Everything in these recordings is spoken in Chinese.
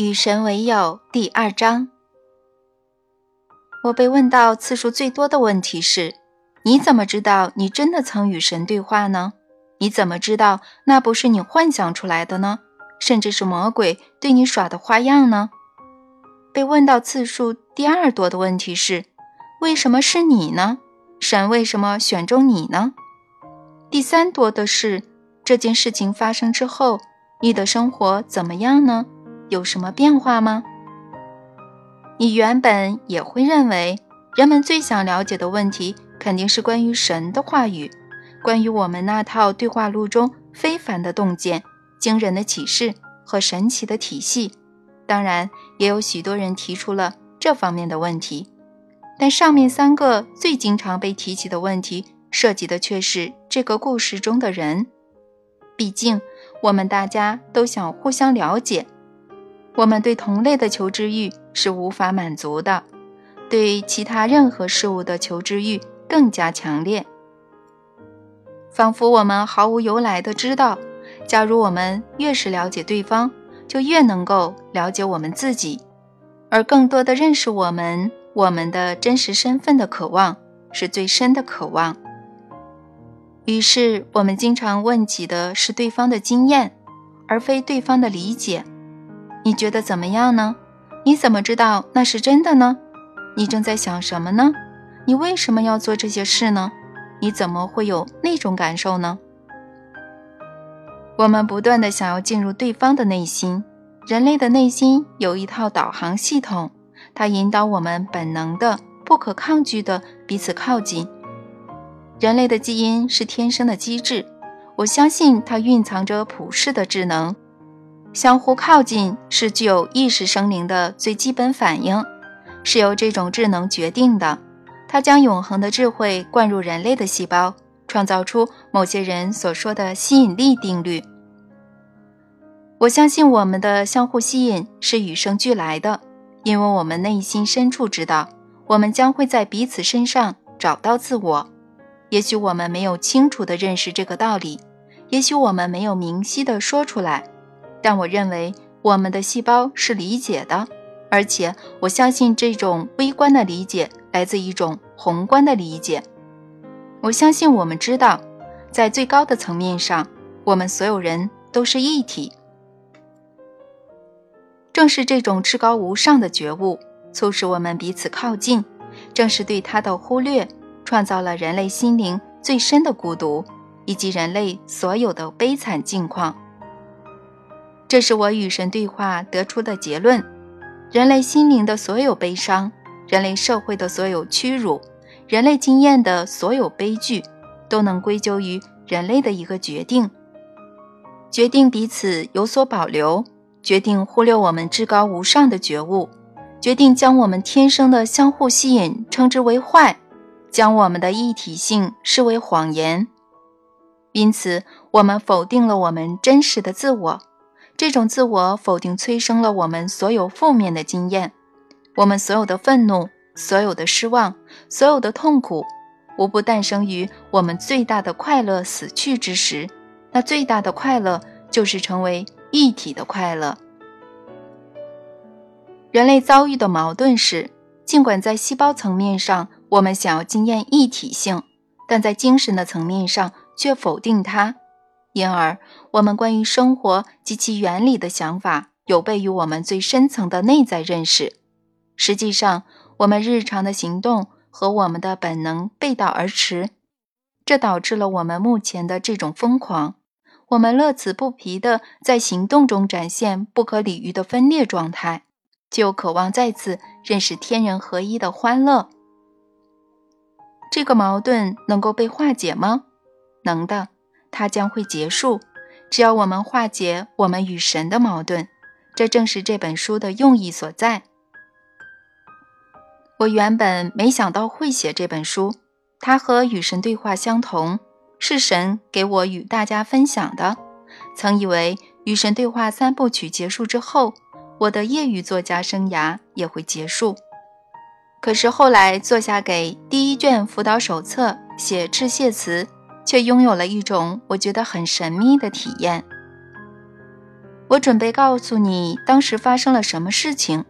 与神为友第二章，我被问到次数最多的问题是：你怎么知道你真的曾与神对话呢？你怎么知道那不是你幻想出来的呢？甚至是魔鬼对你耍的花样呢？被问到次数第二多的问题是：为什么是你呢？神为什么选中你呢？第三多的是这件事情发生之后，你的生活怎么样呢？有什么变化吗？你原本也会认为，人们最想了解的问题肯定是关于神的话语，关于我们那套对话录中非凡的洞见、惊人的启示和神奇的体系。当然，也有许多人提出了这方面的问题，但上面三个最经常被提起的问题，涉及的却是这个故事中的人。毕竟，我们大家都想互相了解。我们对同类的求知欲是无法满足的，对其他任何事物的求知欲更加强烈。仿佛我们毫无由来的知道，假如我们越是了解对方，就越能够了解我们自己，而更多的认识我们、我们的真实身份的渴望，是最深的渴望。于是，我们经常问起的是对方的经验，而非对方的理解。你觉得怎么样呢？你怎么知道那是真的呢？你正在想什么呢？你为什么要做这些事呢？你怎么会有那种感受呢？我们不断的想要进入对方的内心。人类的内心有一套导航系统，它引导我们本能的、不可抗拒的彼此靠近。人类的基因是天生的机制，我相信它蕴藏着普世的智能。相互靠近是具有意识生灵的最基本反应，是由这种智能决定的。它将永恒的智慧灌入人类的细胞，创造出某些人所说的吸引力定律。我相信我们的相互吸引是与生俱来的，因为我们内心深处知道，我们将会在彼此身上找到自我。也许我们没有清楚地认识这个道理，也许我们没有明晰地说出来。但我认为我们的细胞是理解的，而且我相信这种微观的理解来自一种宏观的理解。我相信我们知道，在最高的层面上，我们所有人都是一体。正是这种至高无上的觉悟，促使我们彼此靠近；正是对它的忽略，创造了人类心灵最深的孤独，以及人类所有的悲惨境况。这是我与神对话得出的结论：人类心灵的所有悲伤，人类社会的所有屈辱，人类经验的所有悲剧，都能归咎于人类的一个决定：决定彼此有所保留，决定忽略我们至高无上的觉悟，决定将我们天生的相互吸引称之为坏，将我们的一体性视为谎言。因此，我们否定了我们真实的自我。这种自我否定催生了我们所有负面的经验，我们所有的愤怒、所有的失望、所有的痛苦，无不诞生于我们最大的快乐死去之时。那最大的快乐就是成为一体的快乐。人类遭遇的矛盾是，尽管在细胞层面上我们想要经验一体性，但在精神的层面上却否定它。因而，我们关于生活及其原理的想法有悖于我们最深层的内在认识。实际上，我们日常的行动和我们的本能背道而驰，这导致了我们目前的这种疯狂。我们乐此不疲地在行动中展现不可理喻的分裂状态，就渴望再次认识天人合一的欢乐。这个矛盾能够被化解吗？能的。它将会结束，只要我们化解我们与神的矛盾。这正是这本书的用意所在。我原本没想到会写这本书，它和与神对话相同，是神给我与大家分享的。曾以为与神对话三部曲结束之后，我的业余作家生涯也会结束。可是后来坐下给第一卷辅导手册写致谢词。却拥有了一种我觉得很神秘的体验。我准备告诉你当时发生了什么事情，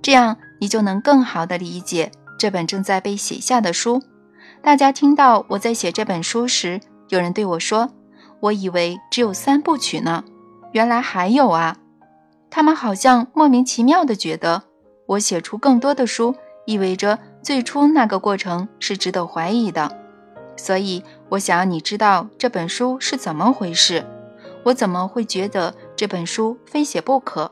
这样你就能更好的理解这本正在被写下的书。大家听到我在写这本书时，有人对我说：“我以为只有三部曲呢，原来还有啊！”他们好像莫名其妙地觉得，我写出更多的书意味着最初那个过程是值得怀疑的。所以，我想要你知道这本书是怎么回事。我怎么会觉得这本书非写不可？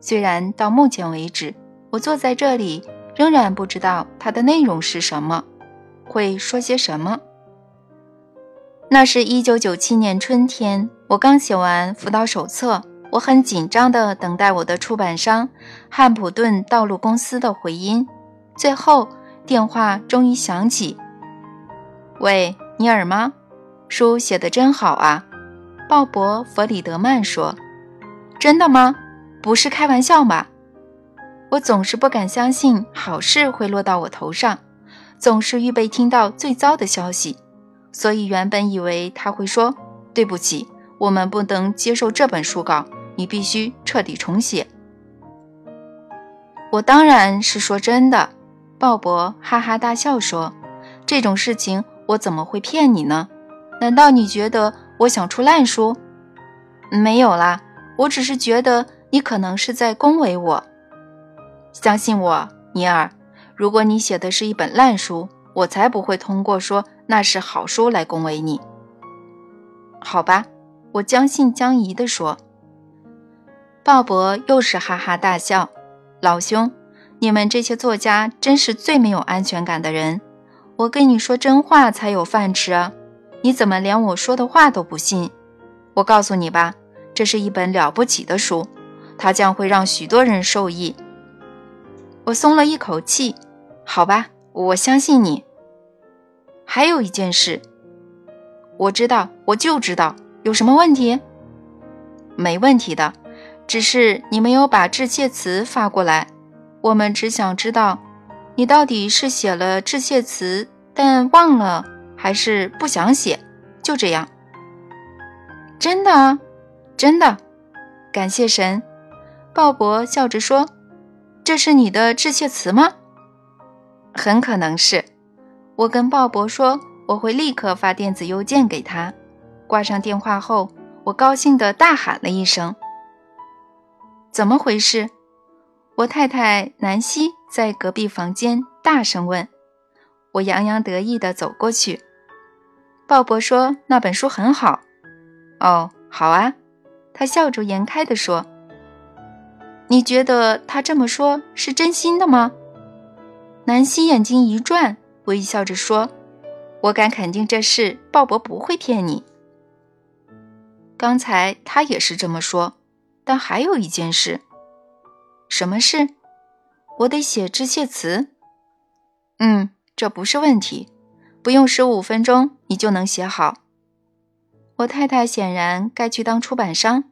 虽然到目前为止，我坐在这里仍然不知道它的内容是什么，会说些什么。那是一九九七年春天，我刚写完辅导手册，我很紧张地等待我的出版商汉普顿道路公司的回音。最后，电话终于响起。喂，尼尔吗？书写得真好啊。鲍勃·弗里德曼说：“真的吗？不是开玩笑吧？”我总是不敢相信好事会落到我头上，总是预备听到最糟的消息，所以原本以为他会说：“对不起，我们不能接受这本书稿，你必须彻底重写。”我当然是说真的。鲍勃哈哈大笑说：“这种事情我怎么会骗你呢？难道你觉得？”我想出烂书，没有啦，我只是觉得你可能是在恭维我。相信我，尼尔，如果你写的是一本烂书，我才不会通过说那是好书来恭维你。好吧，我将信将疑地说。鲍勃又是哈哈大笑。老兄，你们这些作家真是最没有安全感的人。我跟你说真话才有饭吃啊。你怎么连我说的话都不信？我告诉你吧，这是一本了不起的书，它将会让许多人受益。我松了一口气。好吧，我相信你。还有一件事，我知道，我就知道，有什么问题？没问题的，只是你没有把致谢词发过来。我们只想知道，你到底是写了致谢词，但忘了。还是不想写，就这样。真的啊，真的，感谢神。鲍勃笑着说：“这是你的致谢词吗？”很可能是。我跟鲍勃说我会立刻发电子邮件给他。挂上电话后，我高兴地大喊了一声：“怎么回事？”我太太南希在隔壁房间大声问。我洋洋得意地走过去。鲍勃说：“那本书很好。”哦，好啊，他笑逐颜开地说：“你觉得他这么说是真心的吗？”南希眼睛一转，微笑着说：“我敢肯定这事，鲍勃不会骗你。刚才他也是这么说，但还有一件事。什么事？我得写致谢词。嗯，这不是问题。”不用十五分钟，你就能写好。我太太显然该去当出版商，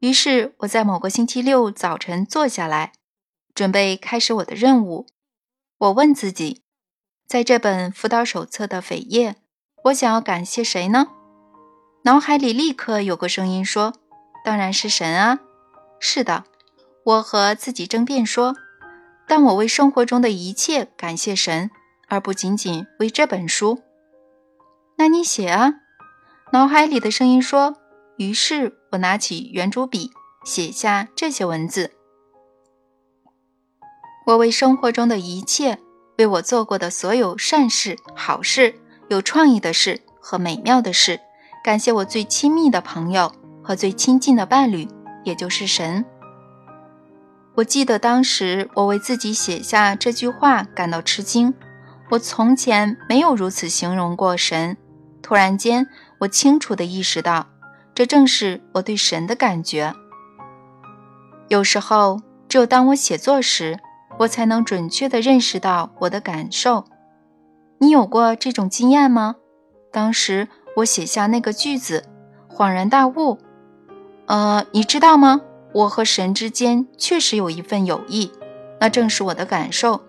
于是我在某个星期六早晨坐下来，准备开始我的任务。我问自己，在这本辅导手册的扉页，我想要感谢谁呢？脑海里立刻有个声音说：“当然是神啊！”是的，我和自己争辩说：“但我为生活中的一切感谢神。”而不仅仅为这本书，那你写啊！脑海里的声音说。于是我拿起圆珠笔，写下这些文字：我为生活中的一切，为我做过的所有善事、好事、有创意的事和美妙的事，感谢我最亲密的朋友和最亲近的伴侣，也就是神。我记得当时我为自己写下这句话感到吃惊。我从前没有如此形容过神。突然间，我清楚地意识到，这正是我对神的感觉。有时候，只有当我写作时，我才能准确地认识到我的感受。你有过这种经验吗？当时我写下那个句子，恍然大悟。呃，你知道吗？我和神之间确实有一份友谊，那正是我的感受。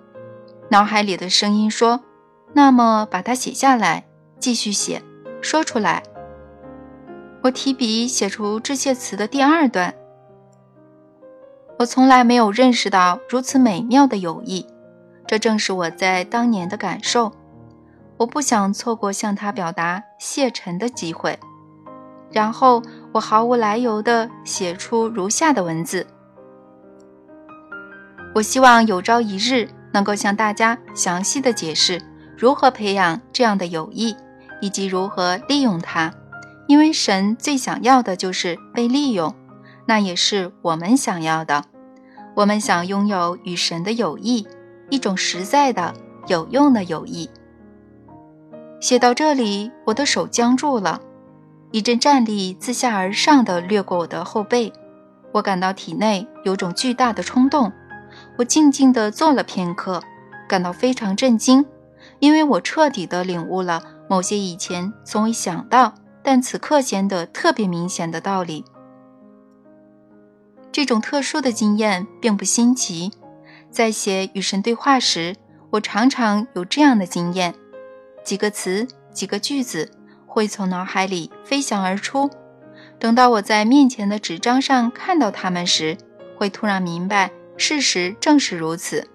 脑海里的声音说：“那么，把它写下来，继续写，说出来。”我提笔写出致谢词的第二段：“我从来没有认识到如此美妙的友谊，这正是我在当年的感受。我不想错过向他表达谢忱的机会。然后我毫无来由地写出如下的文字：我希望有朝一日能够向大家详细的解释如何培养这样的友谊，以及如何利用它，因为神最想要的就是被利用。那也是我们想要的。我们想拥有与神的友谊，一种实在的、有用的友谊。写到这里，我的手僵住了，一阵战栗自下而上的掠过我的后背，我感到体内有种巨大的冲动。我静静地坐了片刻，感到非常震惊，因为我彻底地领悟了某些以前从未想到，但此刻显得特别明显的道理。这种特殊的经验并不新奇，在写与神对话时，我常常有这样的经验：几个词、几个句子会从脑海里飞翔而出。等到我在面前的纸张上看到它们时，会突然明白事实正是如此，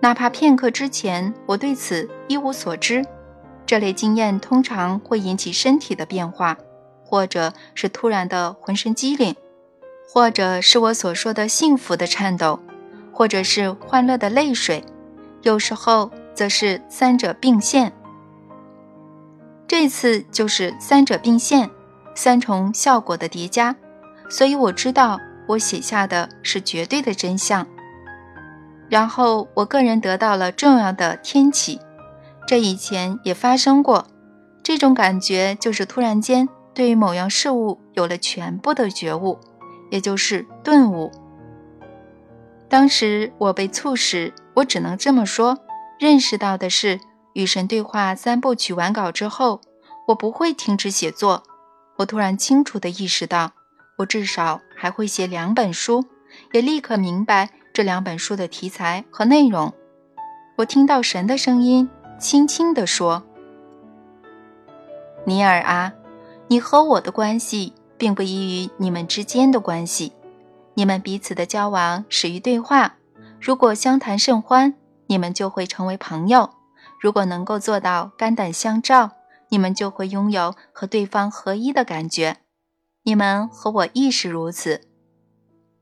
哪怕片刻之前我对此一无所知。这类经验通常会引起身体的变化，或者是突然的浑身机灵。或者是我所说的幸福的颤抖，或者是欢乐的泪水，有时候则是三者并现。这次就是三者并现，三重效果的叠加，所以我知道我写下的是绝对的真相。然后我个人得到了重要的天启，这以前也发生过。这种感觉就是突然间对于某样事物有了全部的觉悟。也就是顿悟。当时我被促使，我只能这么说，认识到的是，与神对话三部曲完稿之后，我不会停止写作。我突然清楚地意识到，我至少还会写两本书，也立刻明白这两本书的题材和内容。我听到神的声音，轻轻地说：“尼尔啊，你和我的关系。”并不异于你们之间的关系，你们彼此的交往始于对话。如果相谈甚欢，你们就会成为朋友；如果能够做到肝胆相照，你们就会拥有和对方合一的感觉。你们和我亦是如此。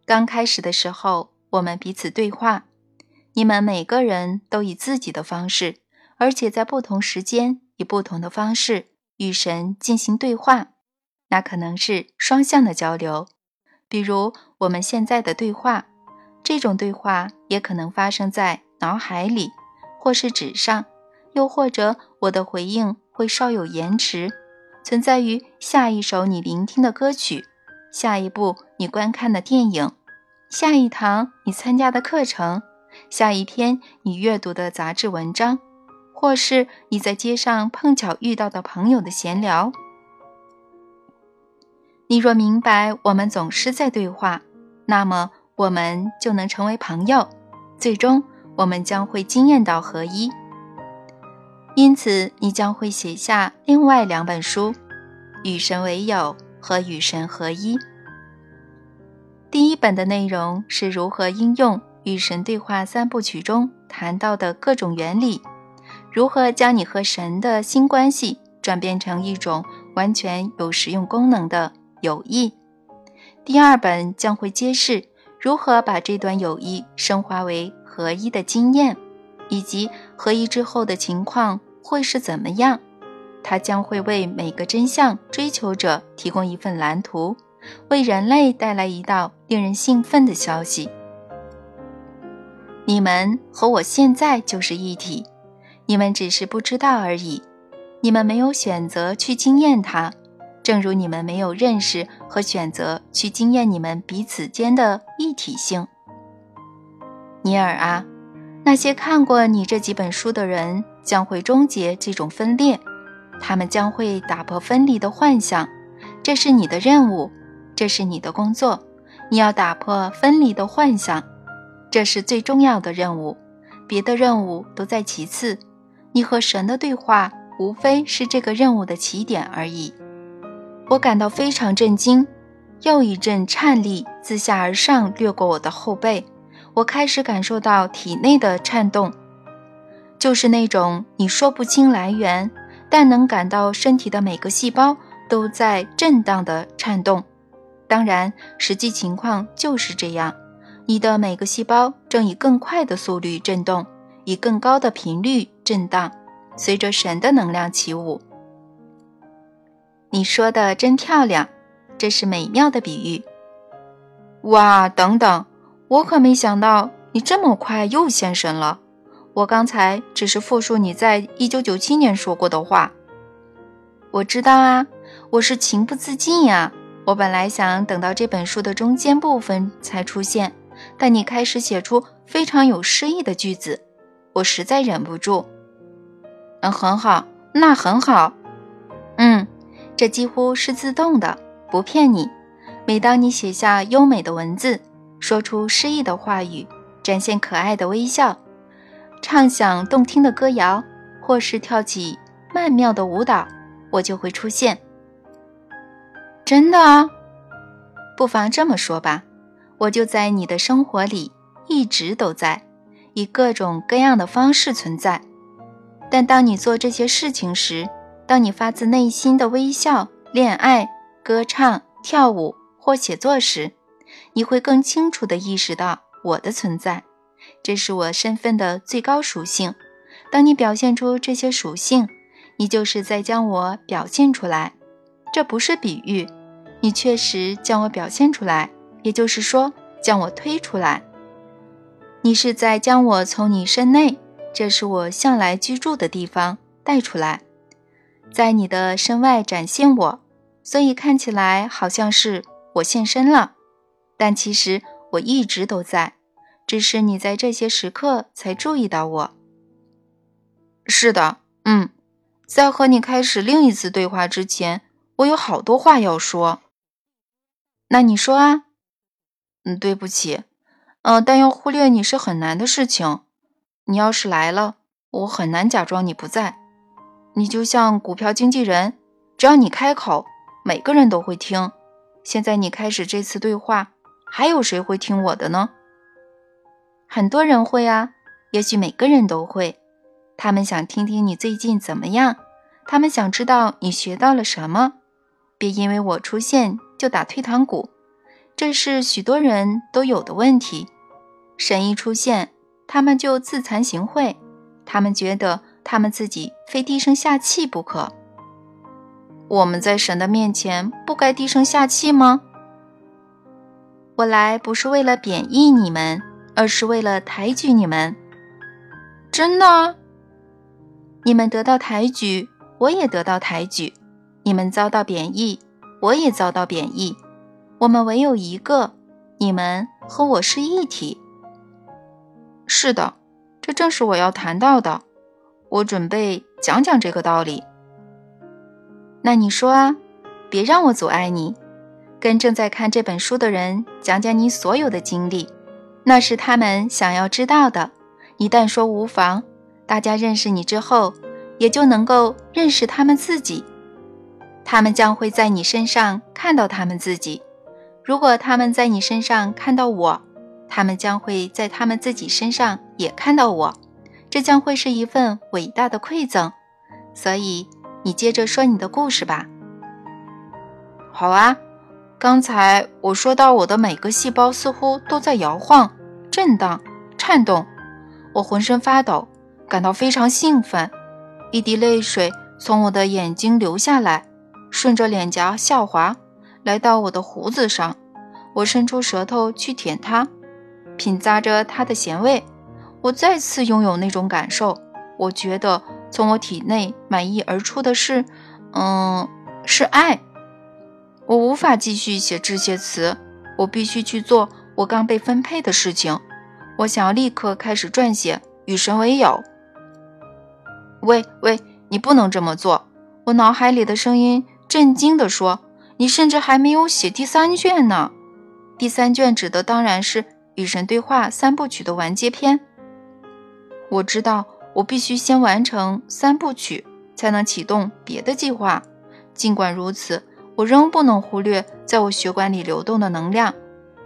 刚开始的时候，我们彼此对话，你们每个人都以自己的方式，而且在不同时间以不同的方式与神进行对话。那可能是双向的交流，比如我们现在的对话。这种对话也可能发生在脑海里，或是纸上，又或者我的回应会稍有延迟，存在于下一首你聆听的歌曲、下一部你观看的电影、下一堂你参加的课程、下一篇你阅读的杂志文章，或是你在街上碰巧遇到的朋友的闲聊。你若明白我们总是在对话，那么我们就能成为朋友，最终我们将会惊艳到合一。因此，你将会写下另外两本书，《与神为友》和《与神合一》。第一本的内容是如何应用与神对话三部曲中谈到的各种原理，如何将你和神的新关系转变成一种完全有实用功能的。友谊，第二本将会揭示如何把这段友谊升华为合一的经验，以及合一之后的情况会是怎么样。它将会为每个真相追求者提供一份蓝图，为人类带来一道令人兴奋的消息。你们和我现在就是一体，你们只是不知道而已，你们没有选择去经验它。正如你们没有认识和选择去经验你们彼此间的一体性，尼尔啊，那些看过你这几本书的人将会终结这种分裂，他们将会打破分离的幻想，这是你的任务，这是你的工作，你要打破分离的幻想，这是最重要的任务，别的任务都在其次，你和神的对话无非是这个任务的起点而已。我感到非常震惊，又一阵颤栗自下而上掠过我的后背，我开始感受到体内的颤动，就是那种你说不清来源，但能感到身体的每个细胞都在震荡的颤动。当然，实际情况就是这样，你的每个细胞正以更快的速率震动，以更高的频率震荡，随着神的能量起舞。你说的真漂亮，这是美妙的比喻。哇，等等，我可没想到你这么快又现身了。我刚才只是复述你在一九九七年说过的话。我知道啊，我是情不自禁呀。我本来想等到这本书的中间部分才出现，但你开始写出非常有诗意的句子，我实在忍不住。嗯，很好，那很好。嗯，这几乎是自动的，不骗你。每当你写下优美的文字，说出诗意的话语，展现可爱的微笑，唱响动听的歌谣，或是跳起曼妙的舞蹈，我就会出现。真的啊，不妨这么说吧，我就在你的生活里，一直都在，以各种各样的方式存在。但当你做这些事情时，当你发自内心的微笑、恋爱、歌唱、跳舞。或写作时，你会更清楚地意识到我的存在，这是我身份的最高属性。当你表现出这些属性，你就是在将我表现出来。这不是比喻，你确实将我表现出来，也就是说，将我推出来。你是在将我从你身内，这是我向来居住的地方带出来，在你的身外展现我，所以看起来好像是。我现身了，但其实我一直都在，只是你在这些时刻才注意到我。是的，嗯，在和你开始另一次对话之前，我有好多话要说。那你说啊？嗯，对不起，嗯，但要忽略你是很难的事情。你要是来了，我很难假装你不在。你就像股票经纪人，只要你开口，每个人都会听。现在你开始这次对话，还有谁会听我的呢？很多人会啊，也许每个人都会。他们想听听你最近怎么样，他们想知道你学到了什么。别因为我出现就打退堂鼓，这是许多人都有的问题。神一出现，他们就自惭形秽，他们觉得他们自己非低声下气不可。我们在神的面前不该低声下气吗？我来不是为了贬义你们，而是为了抬举你们。真的，你们得到抬举，我也得到抬举；你们遭到贬义，我也遭到贬义。我们唯有一个，你们和我是一体。是的，这正是我要谈到的。我准备讲讲这个道理。那你说啊，别让我阻碍你，跟正在看这本书的人讲讲你所有的经历，那是他们想要知道的。一旦说无妨，大家认识你之后，也就能够认识他们自己。他们将会在你身上看到他们自己。如果他们在你身上看到我，他们将会在他们自己身上也看到我。这将会是一份伟大的馈赠。所以。你接着说你的故事吧。好啊，刚才我说到我的每个细胞似乎都在摇晃、震荡、颤动，我浑身发抖，感到非常兴奋。一滴泪水从我的眼睛流下来，顺着脸颊下滑，来到我的胡子上。我伸出舌头去舔它，品咂着它的咸味。我再次拥有那种感受，我觉得。从我体内满溢而出的是，嗯，是爱。我无法继续写这些词，我必须去做我刚被分配的事情。我想要立刻开始撰写《与神为友》。喂喂，你不能这么做！我脑海里的声音震惊地说：“你甚至还没有写第三卷呢。”第三卷指的当然是《与神对话》三部曲的完结篇。我知道。我必须先完成三部曲，才能启动别的计划。尽管如此，我仍不能忽略在我血管里流动的能量。《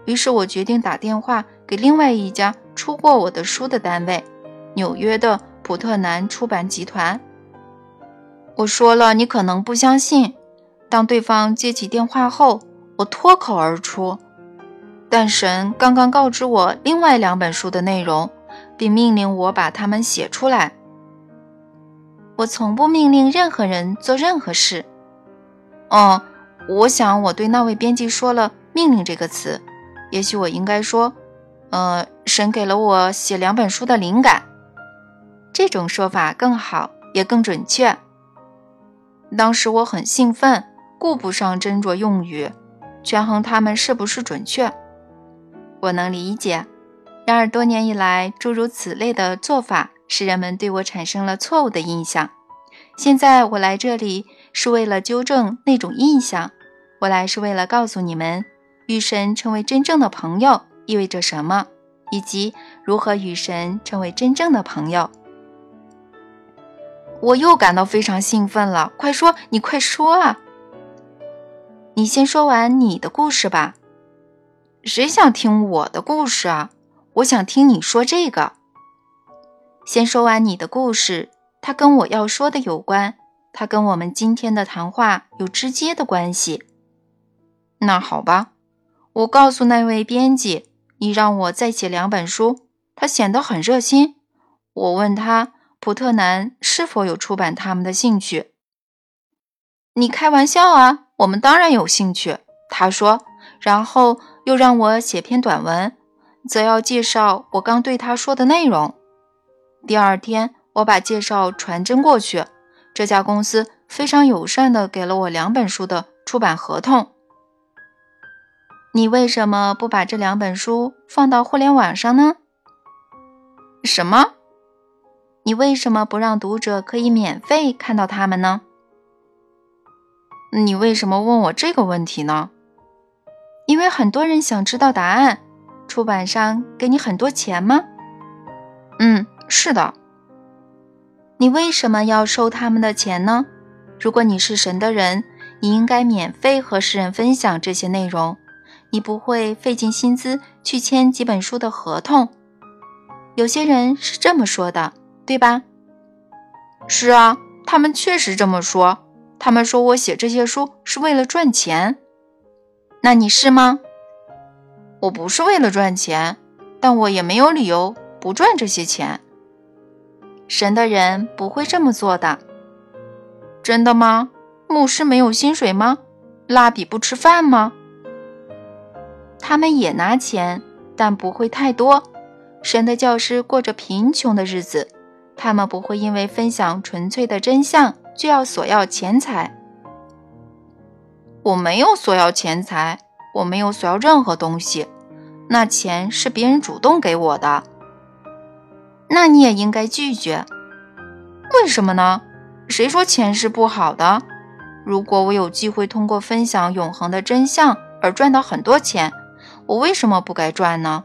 于是我决定打电话给另外一家出过我的书的单位——纽约的普特南出版集团。我说了，你可能不相信。当对方接起电话后，我脱口而出：“但神刚刚告知我另外两本书的内容，并命令我把它们写出来。我从不命令任何人做任何事。”哦，我想我对那位编辑说了“命令”这个词。也许我应该说：“呃，神给了我写两本书的灵感。”这种说法更好，也更准确。当时我很兴奋，顾不上斟酌用语，权衡它们是不是准确。我能理解，然而多年以来，诸如此类的做法使人们对我产生了错误的印象。现在我来这里是为了纠正那种印象，我来是为了告诉你们，与神成为真正的朋友意味着什么，以及如何与神成为真正的朋友。我又感到非常兴奋了，快说，你快说啊！你先说完你的故事吧。谁想听我的故事啊？我想听你说这个。先说完你的故事，它跟我要说的有关，它跟我们今天的谈话有直接的关系。那好吧，我告诉那位编辑，你让我再写两本书。他显得很热心。我问他。普特南是否有出版他们的兴趣？你开玩笑啊！我们当然有兴趣。他说，然后又让我写篇短文，则要介绍我刚对他说的内容。第二天，我把介绍传真过去。这家公司非常友善地给了我两本书的出版合同。你为什么不把这两本书放到互联网上呢？什么？你为什么不让读者可以免费看到它们呢？你为什么问我这个问题呢？因为很多人想知道答案。出版商给你很多钱吗？嗯，是的。你为什么要收他们的钱呢？如果你是神的人，你应该免费和世人分享这些内容。你不会费尽心思去签几本书的合同。有些人是这么说的。对吧？是啊，他们确实这么说。他们说我写这些书是为了赚钱。那你是吗？我不是为了赚钱，但我也没有理由不赚这些钱。神的人不会这么做的。真的吗？牧师没有薪水吗？蜡笔不吃饭吗？他们也拿钱，但不会太多。神的教师过着贫穷的日子。他们不会因为分享纯粹的真相就要索要钱财。我没有索要钱财，我没有索要任何东西，那钱是别人主动给我的。那你也应该拒绝。为什么呢？谁说钱是不好的？如果我有机会通过分享永恒的真相而赚到很多钱，我为什么不该赚呢？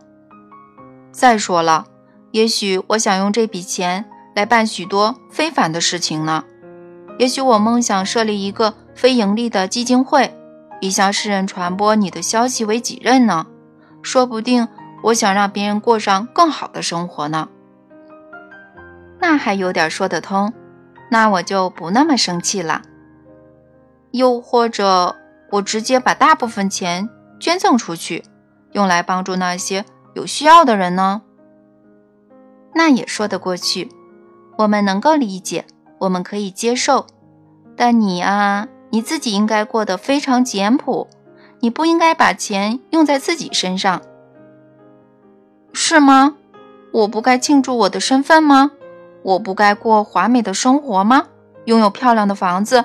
再说了，也许我想用这笔钱。来办许多非凡的事情呢。也许我梦想设立一个非盈利的基金会，以向世人传播你的消息为己任呢。说不定我想让别人过上更好的生活呢。那还有点说得通，那我就不那么生气了。又或者我直接把大部分钱捐赠出去，用来帮助那些有需要的人呢？那也说得过去。我们能够理解，我们可以接受，但你啊，你自己应该过得非常简朴，你不应该把钱用在自己身上，是吗？我不该庆祝我的身份吗？我不该过华美的生活吗？拥有漂亮的房子，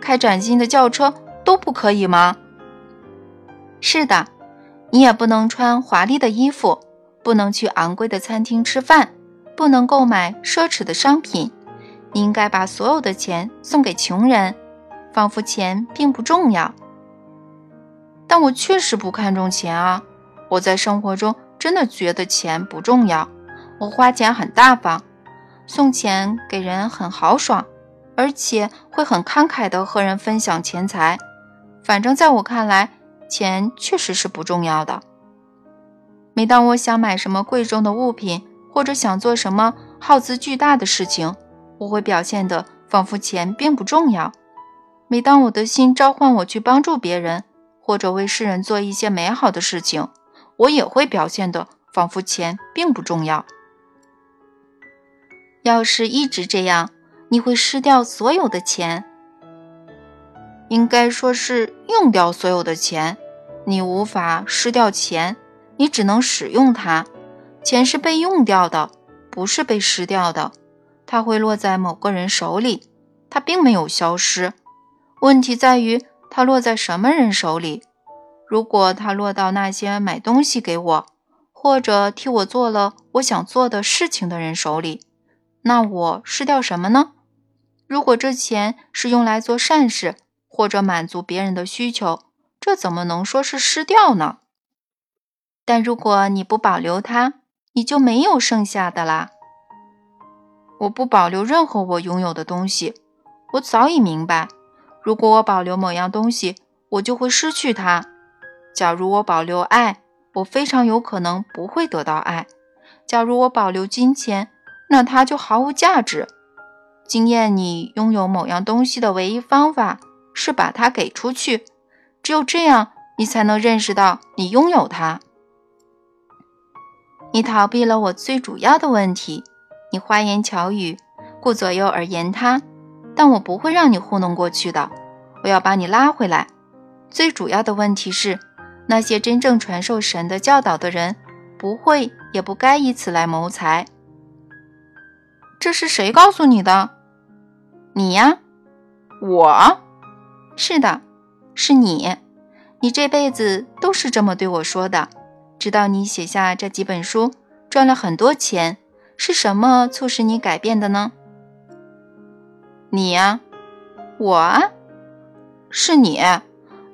开崭新的轿车都不可以吗？是的，你也不能穿华丽的衣服，不能去昂贵的餐厅吃饭。不能购买奢侈的商品，你应该把所有的钱送给穷人，仿佛钱并不重要。但我确实不看重钱啊！我在生活中真的觉得钱不重要。我花钱很大方，送钱给人很豪爽，而且会很慷慨地和人分享钱财。反正在我看来，钱确实是不重要的。每当我想买什么贵重的物品，或者想做什么耗资巨大的事情，我会表现得仿佛钱并不重要。每当我的心召唤我去帮助别人，或者为世人做一些美好的事情，我也会表现得仿佛钱并不重要。要是一直这样，你会失掉所有的钱。应该说是用掉所有的钱。你无法失掉钱，你只能使用它。钱是被用掉的，不是被失掉的。它会落在某个人手里，它并没有消失。问题在于它落在什么人手里。如果它落到那些买东西给我，或者替我做了我想做的事情的人手里，那我失掉什么呢？如果这钱是用来做善事，或者满足别人的需求，这怎么能说是失掉呢？但如果你不保留它，你就没有剩下的啦。我不保留任何我拥有的东西。我早已明白，如果我保留某样东西，我就会失去它。假如我保留爱，我非常有可能不会得到爱。假如我保留金钱，那它就毫无价值。经验你拥有某样东西的唯一方法是把它给出去，只有这样，你才能认识到你拥有它。你逃避了我最主要的问题，你花言巧语，顾左右而言他，但我不会让你糊弄过去的，我要把你拉回来。最主要的问题是，那些真正传授神的教导的人，不会也不该以此来谋财。这是谁告诉你的？你呀，我，是的，是你，你这辈子都是这么对我说的。直到你写下这几本书，赚了很多钱，是什么促使你改变的呢？你呀，我啊，是你。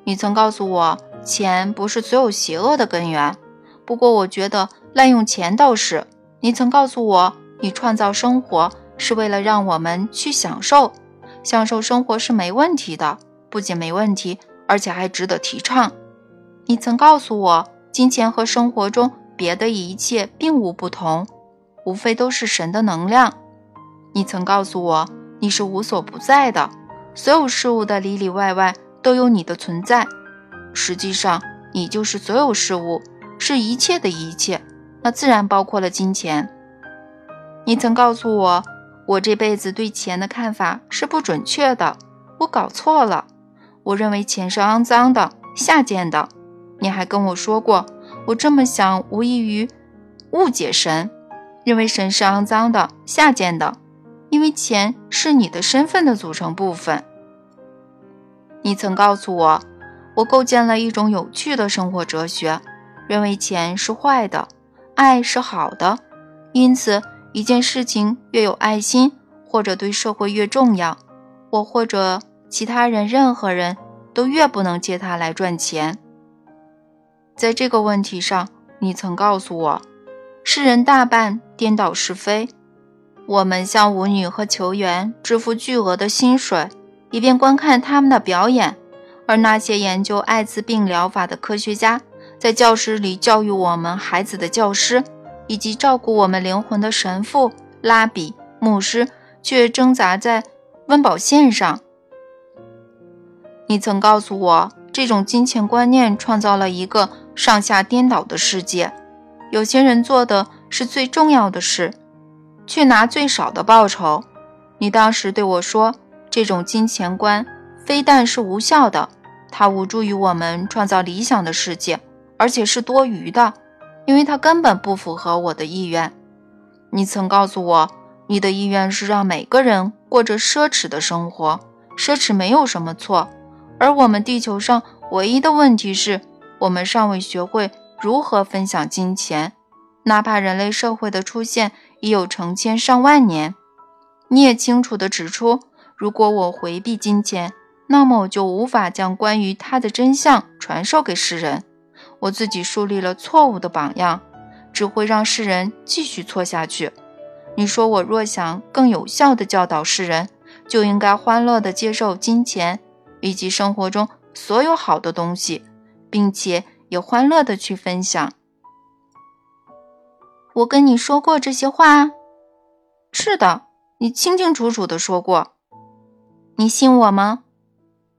你曾告诉我，钱不是所有邪恶的根源。不过，我觉得滥用钱倒是。你曾告诉我，你创造生活是为了让我们去享受，享受生活是没问题的，不仅没问题，而且还值得提倡。你曾告诉我。金钱和生活中别的一切并无不同，无非都是神的能量。你曾告诉我，你是无所不在的，所有事物的里里外外都有你的存在。实际上，你就是所有事物，是一切的一切，那自然包括了金钱。你曾告诉我，我这辈子对钱的看法是不准确的，我搞错了，我认为钱是肮脏的、下贱的。你还跟我说过，我这么想无异于误解神，认为神是肮脏的、下贱的，因为钱是你的身份的组成部分。你曾告诉我，我构建了一种有趣的生活哲学，认为钱是坏的，爱是好的，因此一件事情越有爱心，或者对社会越重要，我或者其他人、任何人都越不能借他来赚钱。在这个问题上，你曾告诉我，世人大半颠倒是非。我们向舞女和球员支付巨额的薪水，以便观看他们的表演；而那些研究艾滋病疗法的科学家，在教室里教育我们孩子的教师，以及照顾我们灵魂的神父、拉比、牧师，却挣扎在温饱线上。你曾告诉我，这种金钱观念创造了一个。上下颠倒的世界，有些人做的是最重要的事，却拿最少的报酬。你当时对我说，这种金钱观非但是无效的，它无助于我们创造理想的世界，而且是多余的，因为它根本不符合我的意愿。你曾告诉我，你的意愿是让每个人过着奢侈的生活，奢侈没有什么错，而我们地球上唯一的问题是。我们尚未学会如何分享金钱，哪怕人类社会的出现已有成千上万年。你也清楚地指出，如果我回避金钱，那么我就无法将关于它的真相传授给世人。我自己树立了错误的榜样，只会让世人继续错下去。你说我若想更有效地教导世人，就应该欢乐地接受金钱以及生活中所有好的东西。并且也欢乐的去分享。我跟你说过这些话。是的，你清清楚楚的说过。你信我吗？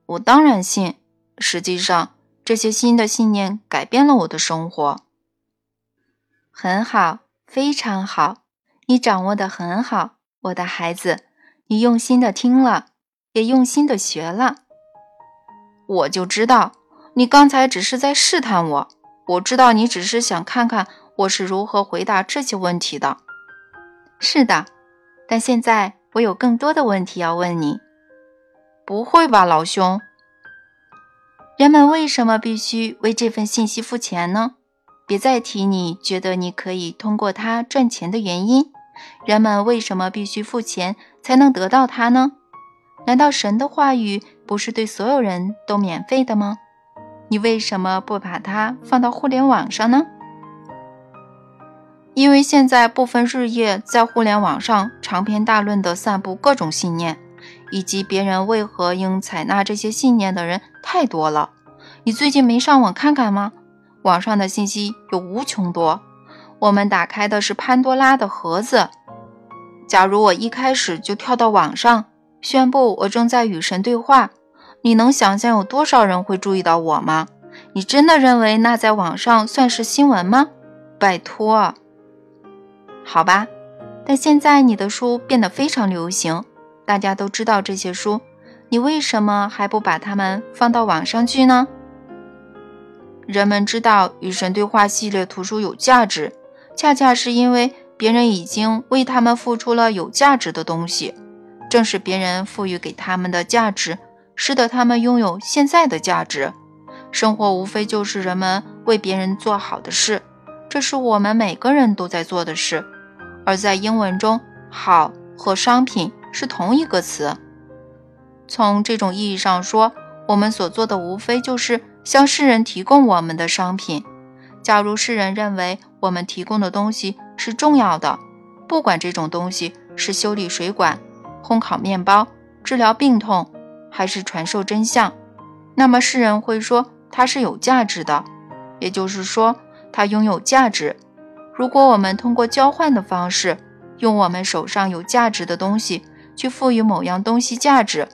我当然信。实际上，这些新的信念改变了我的生活。很好，非常好，你掌握的很好，我的孩子。你用心的听了，也用心的学了。我就知道，你刚才只是在试探我。我知道你只是想看看我是如何回答这些问题的。是的，但现在我有更多的问题要问你。不会吧，老兄？人们为什么必须为这份信息付钱呢？别再提你觉得你可以通过它赚钱的原因。人们为什么必须付钱才能得到它呢？难道神的话语不是对所有人都免费的吗？你为什么不把它放到互联网上呢？因为现在部分日夜在互联网上长篇大论地散布各种信念。以及别人为何应采纳这些信念的人太多了。你最近没上网看看吗？网上的信息有无穷多。我们打开的是潘多拉的盒子。假如我一开始就跳到网上宣布我正在与神对话，你能想象有多少人会注意到我吗？你真的认为那在网上算是新闻吗？拜托。好吧，但现在你的书变得非常流行。大家都知道这些书，你为什么还不把它们放到网上去呢？人们知道《与神对话》系列图书有价值，恰恰是因为别人已经为他们付出了有价值的东西。正是别人赋予给他们的价值，使得他们拥有现在的价值。生活无非就是人们为别人做好的事，这是我们每个人都在做的事。而在英文中，“好”和“商品”。是同一个词。从这种意义上说，我们所做的无非就是向世人提供我们的商品。假如世人认为我们提供的东西是重要的，不管这种东西是修理水管、烘烤面包、治疗病痛，还是传授真相，那么世人会说它是有价值的，也就是说，它拥有价值。如果我们通过交换的方式，用我们手上有价值的东西，去赋予某样东西价值，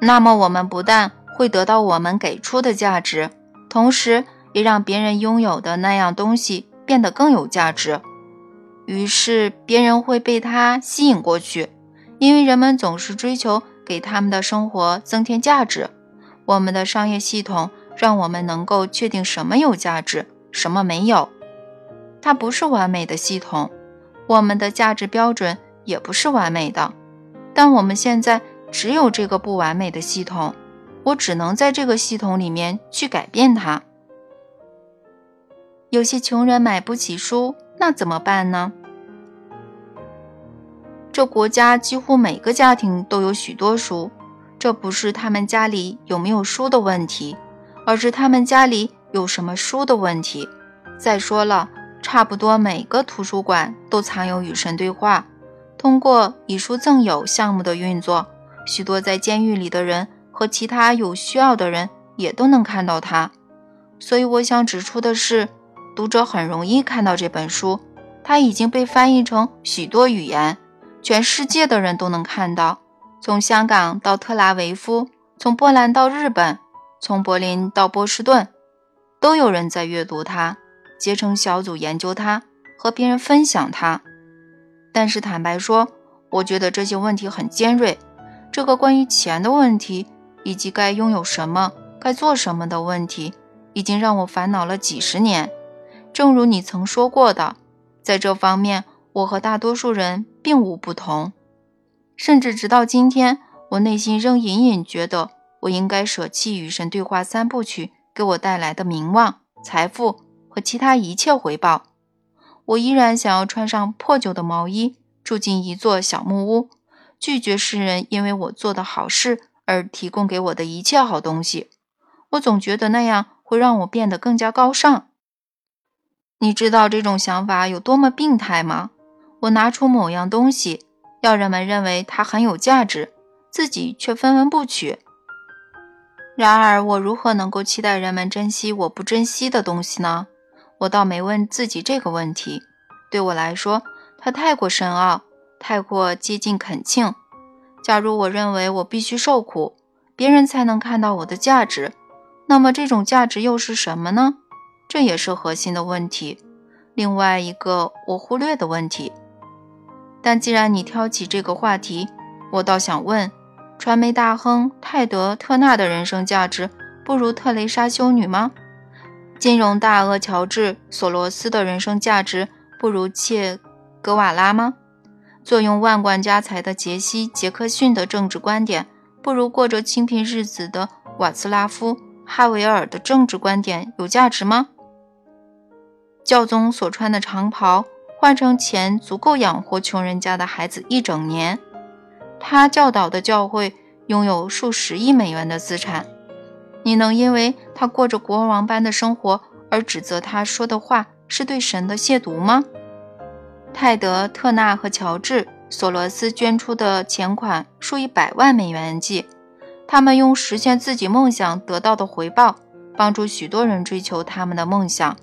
那么我们不但会得到我们给出的价值，同时也让别人拥有的那样东西变得更有价值。于是别人会被它吸引过去，因为人们总是追求给他们的生活增添价值。我们的商业系统让我们能够确定什么有价值，什么没有。它不是完美的系统，我们的价值标准也不是完美的。但我们现在只有这个不完美的系统，我只能在这个系统里面去改变它。有些穷人买不起书，那怎么办呢？这国家几乎每个家庭都有许多书，这不是他们家里有没有书的问题，而是他们家里有什么书的问题。再说了，差不多每个图书馆都藏有与神对话。通过以书赠友项目的运作，许多在监狱里的人和其他有需要的人也都能看到它。所以我想指出的是，读者很容易看到这本书，它已经被翻译成许多语言，全世界的人都能看到。从香港到特拉维夫，从波兰到日本，从柏林到波士顿，都有人在阅读它，结成小组研究它，和别人分享它。但是坦白说，我觉得这些问题很尖锐。这个关于钱的问题，以及该拥有什么、该做什么的问题，已经让我烦恼了几十年。正如你曾说过的，在这方面，我和大多数人并无不同。甚至直到今天，我内心仍隐隐觉得，我应该舍弃与神对话三部曲给我带来的名望、财富和其他一切回报。我依然想要穿上破旧的毛衣，住进一座小木屋，拒绝世人因为我做的好事而提供给我的一切好东西。我总觉得那样会让我变得更加高尚。你知道这种想法有多么病态吗？我拿出某样东西，要人们认为它很有价值，自己却分文不取。然而，我如何能够期待人们珍惜我不珍惜的东西呢？我倒没问自己这个问题，对我来说，它太过深奥，太过接近恳请。假如我认为我必须受苦，别人才能看到我的价值，那么这种价值又是什么呢？这也是核心的问题。另外一个我忽略的问题。但既然你挑起这个话题，我倒想问：传媒大亨泰德·特纳的人生价值不如特蕾莎修女吗？金融大鳄乔治·索罗斯的人生价值不如切格瓦拉吗？坐拥万贯家财的杰西·杰克逊的政治观点不如过着清贫日子的瓦茨拉夫·哈维尔的政治观点有价值吗？教宗所穿的长袍。换成钱足够养活穷人家的孩子一整年，他教导的教会拥有数十亿美元的资产。你能因为他过着国王般的生活而指责他说的话是对神的亵渎吗？泰德·特纳和乔治·索罗斯捐出的钱款数以百万美元计，他们用实现自己梦想得到的回报，帮助许多人追求他们的梦想。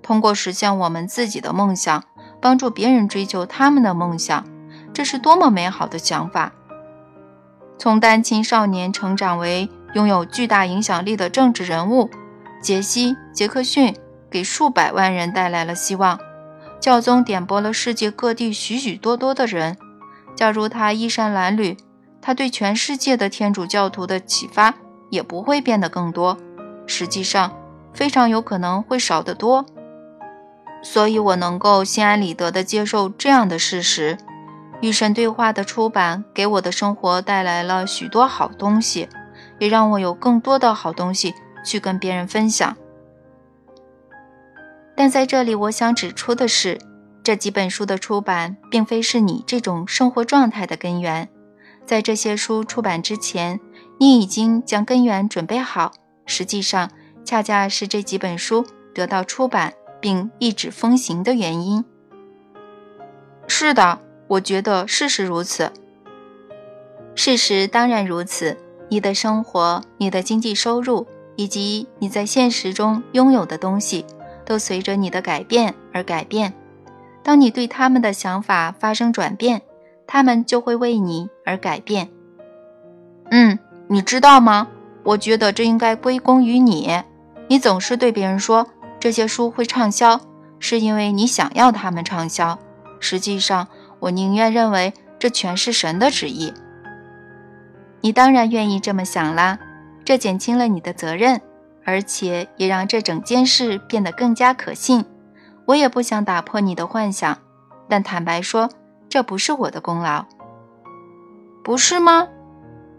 通过实现我们自己的梦想。帮助别人追求他们的梦想，这是多么美好的想法！从单亲少年成长为拥有巨大影响力的政治人物，杰西·杰克逊给数百万人带来了希望。教宗点拨了世界各地许许多多的人。假如他衣衫褴褛，他对全世界的天主教徒的启发也不会变得更多。实际上，非常有可能会少得多。所以，我能够心安理得地接受这样的事实：与神对话的出版给我的生活带来了许多好东西，也让我有更多的好东西去跟别人分享。但在这里，我想指出的是，这几本书的出版并非是你这种生活状态的根源。在这些书出版之前，你已经将根源准备好。实际上，恰恰是这几本书得到出版。并一纸风行的原因。是的，我觉得事实如此。事实当然如此。你的生活、你的经济收入以及你在现实中拥有的东西，都随着你的改变而改变。当你对他们的想法发生转变，他们就会为你而改变。嗯，你知道吗？我觉得这应该归功于你。你总是对别人说。这些书会畅销，是因为你想要它们畅销。实际上，我宁愿认为这全是神的旨意。你当然愿意这么想啦，这减轻了你的责任，而且也让这整件事变得更加可信。我也不想打破你的幻想，但坦白说，这不是我的功劳。不是吗？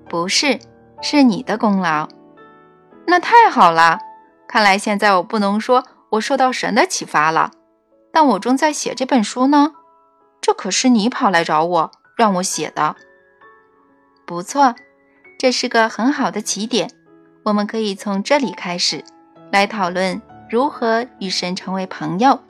不是，是你的功劳。那太好了。看来现在我不能说我受到神的启发了，但我正在写这本书呢。这可是你跑来找我让我写的。不错，这是个很好的起点。我们可以从这里开始，来讨论如何与神成为朋友。